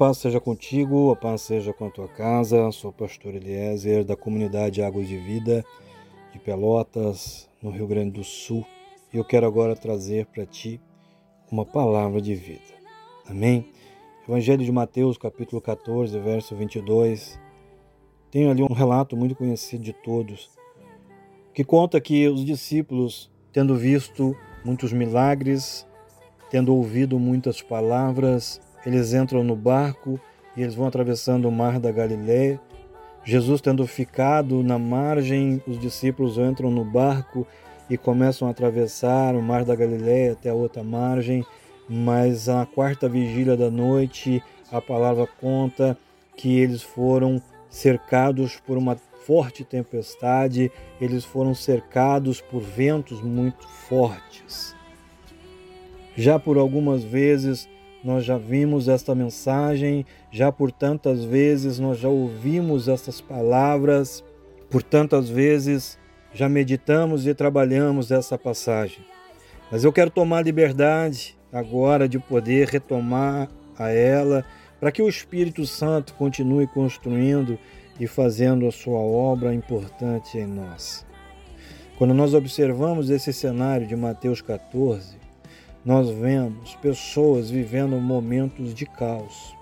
Paz seja contigo, a paz seja com a tua casa. Sou o pastor Eliezer da comunidade Águas de Vida de Pelotas, no Rio Grande do Sul. E eu quero agora trazer para ti uma palavra de vida. Amém? Evangelho de Mateus, capítulo 14, verso 22. Tem ali um relato muito conhecido de todos, que conta que os discípulos, tendo visto muitos milagres, tendo ouvido muitas palavras, eles entram no barco e eles vão atravessando o mar da Galiléia. Jesus tendo ficado na margem, os discípulos entram no barco e começam a atravessar o mar da Galiléia até a outra margem, mas na quarta vigília da noite, a palavra conta que eles foram cercados por uma forte tempestade, eles foram cercados por ventos muito fortes. Já por algumas vezes nós já vimos esta mensagem, já por tantas vezes nós já ouvimos estas palavras, por tantas vezes já meditamos e trabalhamos essa passagem. Mas eu quero tomar liberdade agora de poder retomar a ela, para que o Espírito Santo continue construindo e fazendo a sua obra importante em nós. Quando nós observamos esse cenário de Mateus 14, nós vemos pessoas vivendo momentos de caos.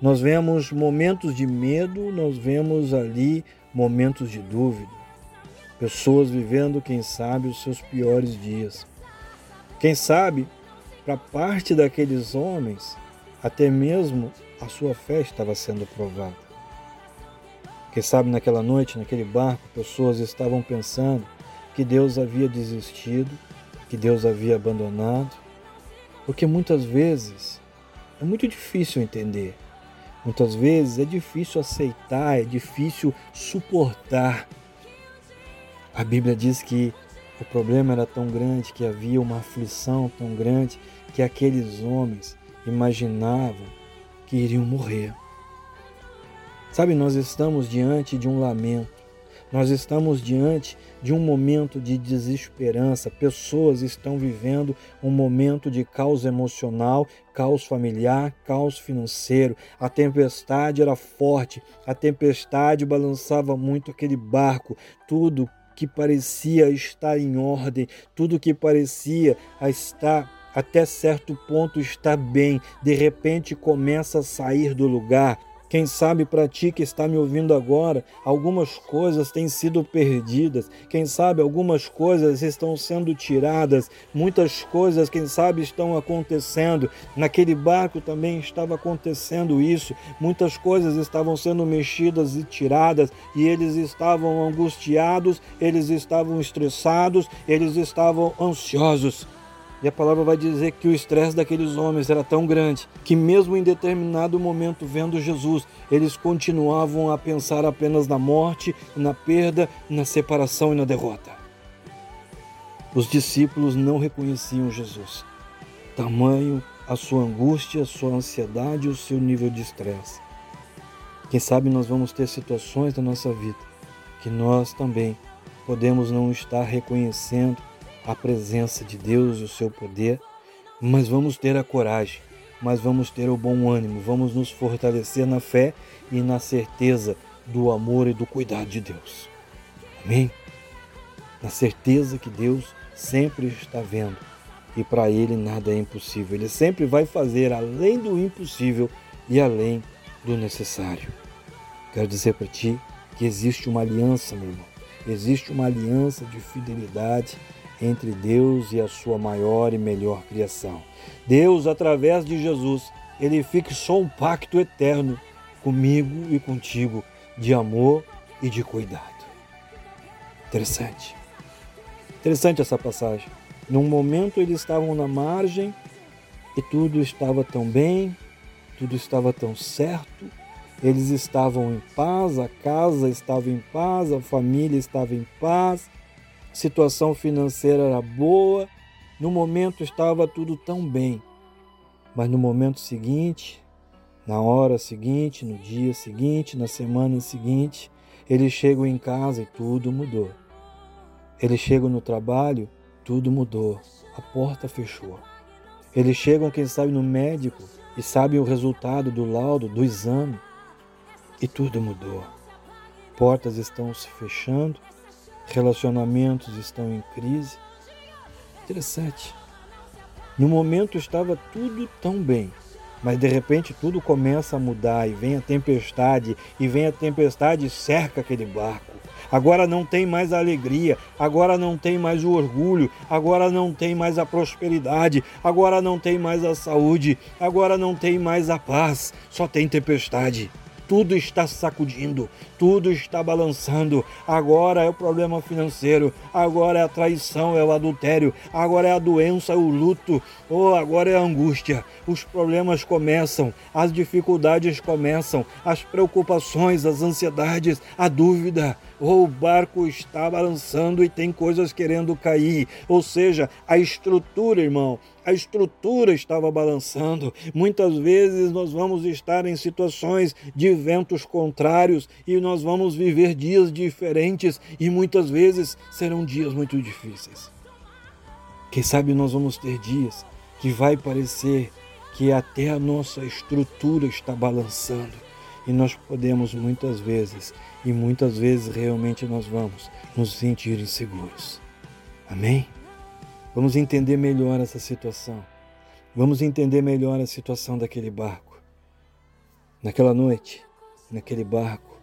Nós vemos momentos de medo, nós vemos ali momentos de dúvida. Pessoas vivendo, quem sabe, os seus piores dias. Quem sabe, para parte daqueles homens, até mesmo a sua fé estava sendo provada. Quem sabe naquela noite, naquele barco, pessoas estavam pensando que Deus havia desistido, que Deus havia abandonado, porque muitas vezes é muito difícil entender, muitas vezes é difícil aceitar, é difícil suportar. A Bíblia diz que o problema era tão grande, que havia uma aflição tão grande, que aqueles homens imaginavam que iriam morrer. Sabe, nós estamos diante de um lamento, nós estamos diante de um momento de desesperança. Pessoas estão vivendo um momento de caos emocional, caos familiar, caos financeiro. A tempestade era forte, a tempestade balançava muito aquele barco. Tudo que parecia estar em ordem, tudo que parecia estar até certo ponto estar bem, de repente começa a sair do lugar quem sabe para ti que está me ouvindo agora, algumas coisas têm sido perdidas. Quem sabe algumas coisas estão sendo tiradas. Muitas coisas, quem sabe, estão acontecendo. Naquele barco também estava acontecendo isso. Muitas coisas estavam sendo mexidas e tiradas e eles estavam angustiados, eles estavam estressados, eles estavam ansiosos. E a palavra vai dizer que o estresse daqueles homens era tão grande que, mesmo em determinado momento, vendo Jesus, eles continuavam a pensar apenas na morte, na perda, na separação e na derrota. Os discípulos não reconheciam Jesus. Tamanho a sua angústia, a sua ansiedade o seu nível de estresse. Quem sabe nós vamos ter situações da nossa vida que nós também podemos não estar reconhecendo a presença de Deus e o seu poder, mas vamos ter a coragem, mas vamos ter o bom ânimo, vamos nos fortalecer na fé e na certeza do amor e do cuidado de Deus. Amém? Na certeza que Deus sempre está vendo e para Ele nada é impossível. Ele sempre vai fazer além do impossível e além do necessário. Quero dizer para ti que existe uma aliança, meu irmão. Existe uma aliança de fidelidade entre Deus e a sua maior e melhor criação. Deus, através de Jesus, ele fixou um pacto eterno comigo e contigo de amor e de cuidado. Interessante. Interessante essa passagem. Num momento eles estavam na margem e tudo estava tão bem, tudo estava tão certo, eles estavam em paz, a casa estava em paz, a família estava em paz, situação financeira era boa, no momento estava tudo tão bem. Mas no momento seguinte, na hora seguinte, no dia seguinte, na semana seguinte, eles chegam em casa e tudo mudou. Eles chegam no trabalho, tudo mudou. A porta fechou. Eles chegam, quem sabe, no médico e sabem o resultado do laudo, do exame, e tudo mudou. Portas estão se fechando, relacionamentos estão em crise. Interessante. No momento estava tudo tão bem, mas de repente tudo começa a mudar e vem a tempestade, e vem a tempestade e cerca aquele barco. Agora não tem mais a alegria, agora não tem mais o orgulho, agora não tem mais a prosperidade, agora não tem mais a saúde, agora não tem mais a paz, só tem tempestade tudo está sacudindo, tudo está balançando. Agora é o problema financeiro, agora é a traição, é o adultério, agora é a doença, o luto, ou agora é a angústia. Os problemas começam, as dificuldades começam, as preocupações, as ansiedades, a dúvida. Ou o barco está balançando e tem coisas querendo cair. Ou seja, a estrutura, irmão, a estrutura estava balançando. Muitas vezes nós vamos estar em situações de ventos contrários e nós vamos viver dias diferentes e muitas vezes serão dias muito difíceis. Quem sabe nós vamos ter dias que vai parecer que até a nossa estrutura está balançando e nós podemos muitas vezes, e muitas vezes realmente nós vamos nos sentir inseguros. Amém? Vamos entender melhor essa situação. Vamos entender melhor a situação daquele barco. Naquela noite, naquele barco,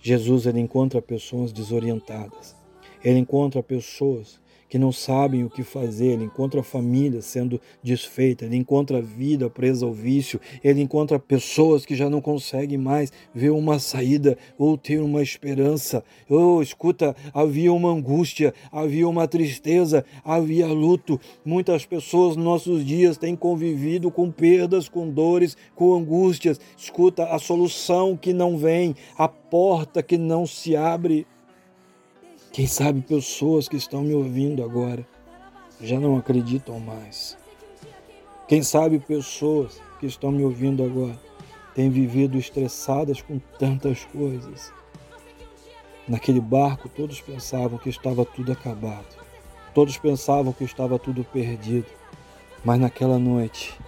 Jesus ele encontra pessoas desorientadas. Ele encontra pessoas que não sabem o que fazer, ele encontra a família sendo desfeita, ele encontra a vida presa ao vício, ele encontra pessoas que já não conseguem mais ver uma saída ou ter uma esperança. Oh, escuta, havia uma angústia, havia uma tristeza, havia luto. Muitas pessoas nos nossos dias têm convivido com perdas, com dores, com angústias. Escuta, a solução que não vem, a porta que não se abre. Quem sabe pessoas que estão me ouvindo agora já não acreditam mais. Quem sabe pessoas que estão me ouvindo agora têm vivido estressadas com tantas coisas. Naquele barco, todos pensavam que estava tudo acabado. Todos pensavam que estava tudo perdido. Mas naquela noite,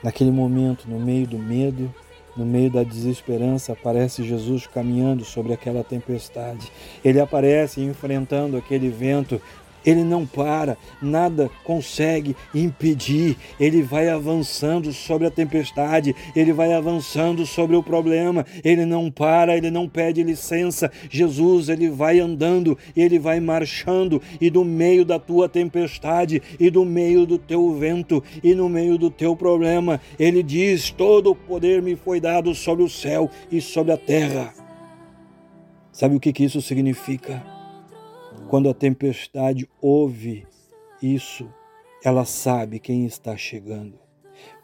naquele momento, no meio do medo, no meio da desesperança, aparece Jesus caminhando sobre aquela tempestade. Ele aparece enfrentando aquele vento ele não para, nada consegue impedir, ele vai avançando sobre a tempestade, ele vai avançando sobre o problema, ele não para, ele não pede licença. Jesus, ele vai andando, ele vai marchando, e do meio da tua tempestade, e do meio do teu vento, e no meio do teu problema, ele diz: Todo o poder me foi dado sobre o céu e sobre a terra. Sabe o que, que isso significa? Quando a tempestade ouve isso, ela sabe quem está chegando.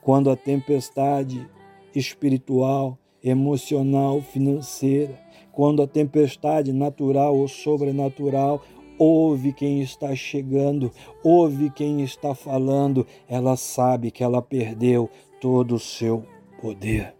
Quando a tempestade espiritual, emocional, financeira, quando a tempestade natural ou sobrenatural ouve quem está chegando, ouve quem está falando, ela sabe que ela perdeu todo o seu poder.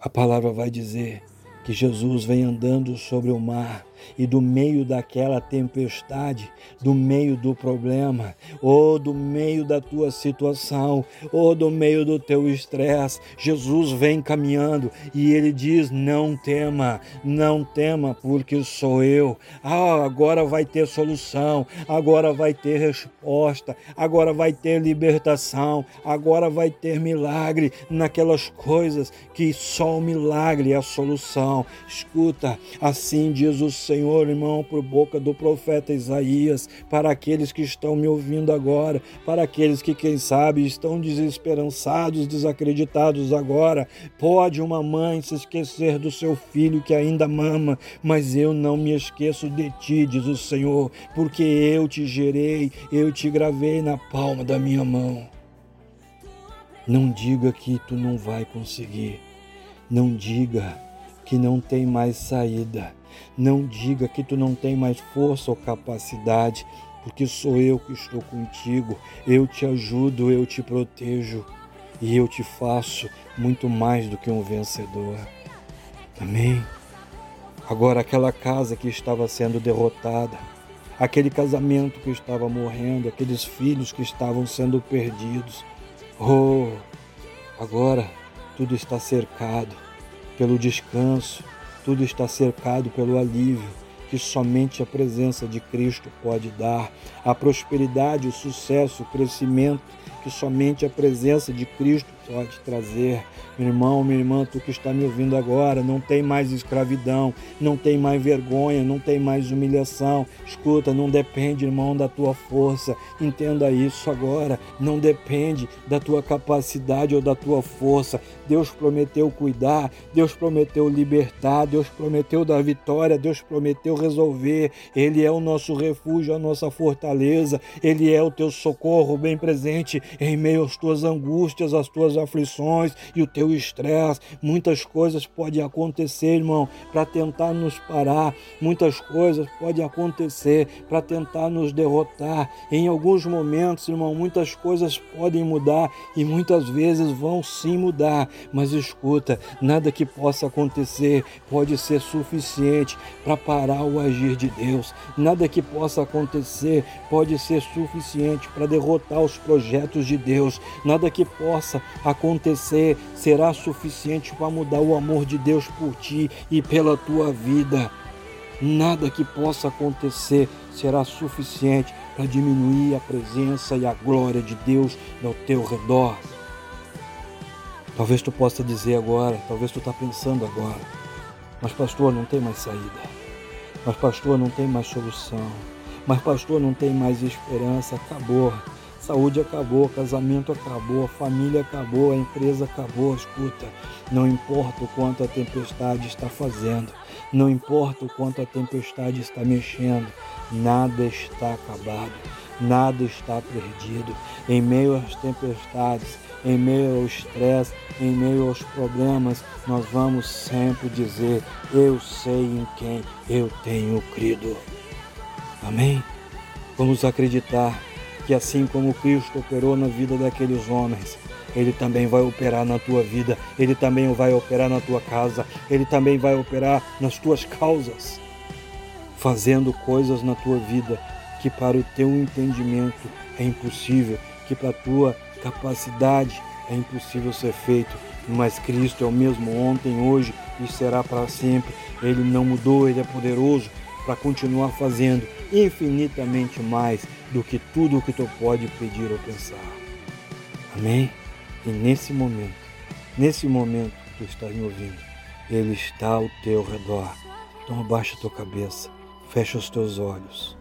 A palavra vai dizer que Jesus vem andando sobre o mar e do meio daquela tempestade, do meio do problema, ou do meio da tua situação, ou do meio do teu estresse, Jesus vem caminhando e ele diz: Não tema, não tema, porque sou eu. Ah, agora vai ter solução, agora vai ter resposta, agora vai ter libertação, agora vai ter milagre naquelas coisas que só o milagre é a solução. Escuta, assim diz o Senhor Senhor, irmão, por boca do profeta Isaías, para aqueles que estão me ouvindo agora, para aqueles que, quem sabe, estão desesperançados, desacreditados agora. Pode uma mãe se esquecer do seu filho que ainda mama, mas eu não me esqueço de ti, diz o Senhor, porque eu te gerei, eu te gravei na palma da minha mão. Não diga que tu não vai conseguir. Não diga que não tem mais saída. Não diga que tu não tem mais força ou capacidade, porque sou eu que estou contigo. Eu te ajudo, eu te protejo e eu te faço muito mais do que um vencedor. Amém? Agora, aquela casa que estava sendo derrotada, aquele casamento que estava morrendo, aqueles filhos que estavam sendo perdidos. Oh, Agora tudo está cercado pelo descanso, tudo está cercado pelo alívio que somente a presença de Cristo pode dar. A prosperidade, o sucesso, o crescimento que somente a presença de Cristo pode trazer. Meu irmão, minha irmã, tu que está me ouvindo agora, não tem mais escravidão, não tem mais vergonha, não tem mais humilhação. Escuta, não depende, irmão, da tua força. Entenda isso agora. Não depende da tua capacidade ou da tua força. Deus prometeu cuidar, Deus prometeu libertar, Deus prometeu dar vitória, Deus prometeu resolver. Ele é o nosso refúgio, a nossa fortaleza. Ele é o teu socorro bem presente em meio às tuas angústias, às tuas aflições e o teu estresse. Muitas coisas podem acontecer, irmão, para tentar nos parar. Muitas coisas podem acontecer para tentar nos derrotar. Em alguns momentos, irmão, muitas coisas podem mudar e muitas vezes vão sim mudar. Mas escuta, nada que possa acontecer pode ser suficiente para parar o agir de Deus. Nada que possa acontecer pode ser suficiente para derrotar os projetos de Deus. Nada que possa acontecer será suficiente para mudar o amor de Deus por ti e pela tua vida. Nada que possa acontecer será suficiente para diminuir a presença e a glória de Deus ao teu redor. Talvez tu possa dizer agora, talvez tu está pensando agora, mas pastor, não tem mais saída. Mas pastor, não tem mais solução. Mas pastor, não tem mais esperança, acabou. Saúde acabou, casamento acabou, família acabou, a empresa acabou. Escuta, não importa o quanto a tempestade está fazendo, não importa o quanto a tempestade está mexendo, nada está acabado, nada está perdido. Em meio às tempestades, em meio ao estresse, em meio aos problemas, nós vamos sempre dizer: Eu sei em quem eu tenho crido. Amém? Vamos acreditar que assim como Cristo operou na vida daqueles homens, ele também vai operar na tua vida, ele também vai operar na tua casa, ele também vai operar nas tuas causas, fazendo coisas na tua vida que para o teu entendimento é impossível, que para a tua capacidade é impossível ser feito, mas Cristo é o mesmo ontem, hoje e será para sempre. Ele não mudou, ele é poderoso para continuar fazendo infinitamente mais do que tudo o que tu pode pedir ou pensar. Amém? E nesse momento, nesse momento que tu estás me ouvindo, Ele está ao teu redor. Então abaixa a tua cabeça, fecha os teus olhos.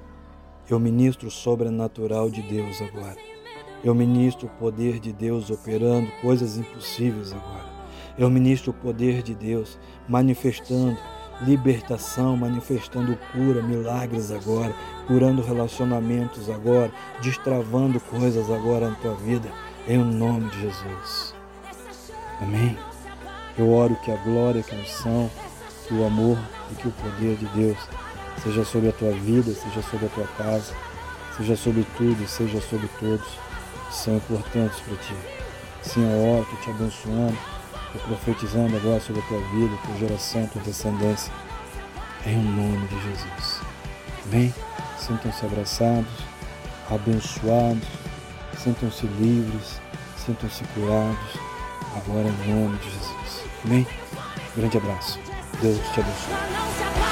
Eu ministro o sobrenatural de Deus agora. Eu ministro o poder de Deus operando coisas impossíveis agora. Eu ministro o poder de Deus manifestando libertação, manifestando cura, milagres agora, curando relacionamentos agora, destravando coisas agora na tua vida, em nome de Jesus. Amém? Eu oro que a glória, que a unção, que o amor e que o poder de Deus seja sobre a tua vida, seja sobre a tua casa, seja sobre tudo seja sobre todos são importantes para ti. Sim, eu oro, te abençoando, Estou profetizando agora sobre a tua vida, tua geração, tua descendência. Em nome de Jesus. Amém? Sintam-se abraçados, abençoados, sintam-se livres, sintam-se curados. Agora em nome de Jesus. Amém? Grande abraço. Deus te abençoe.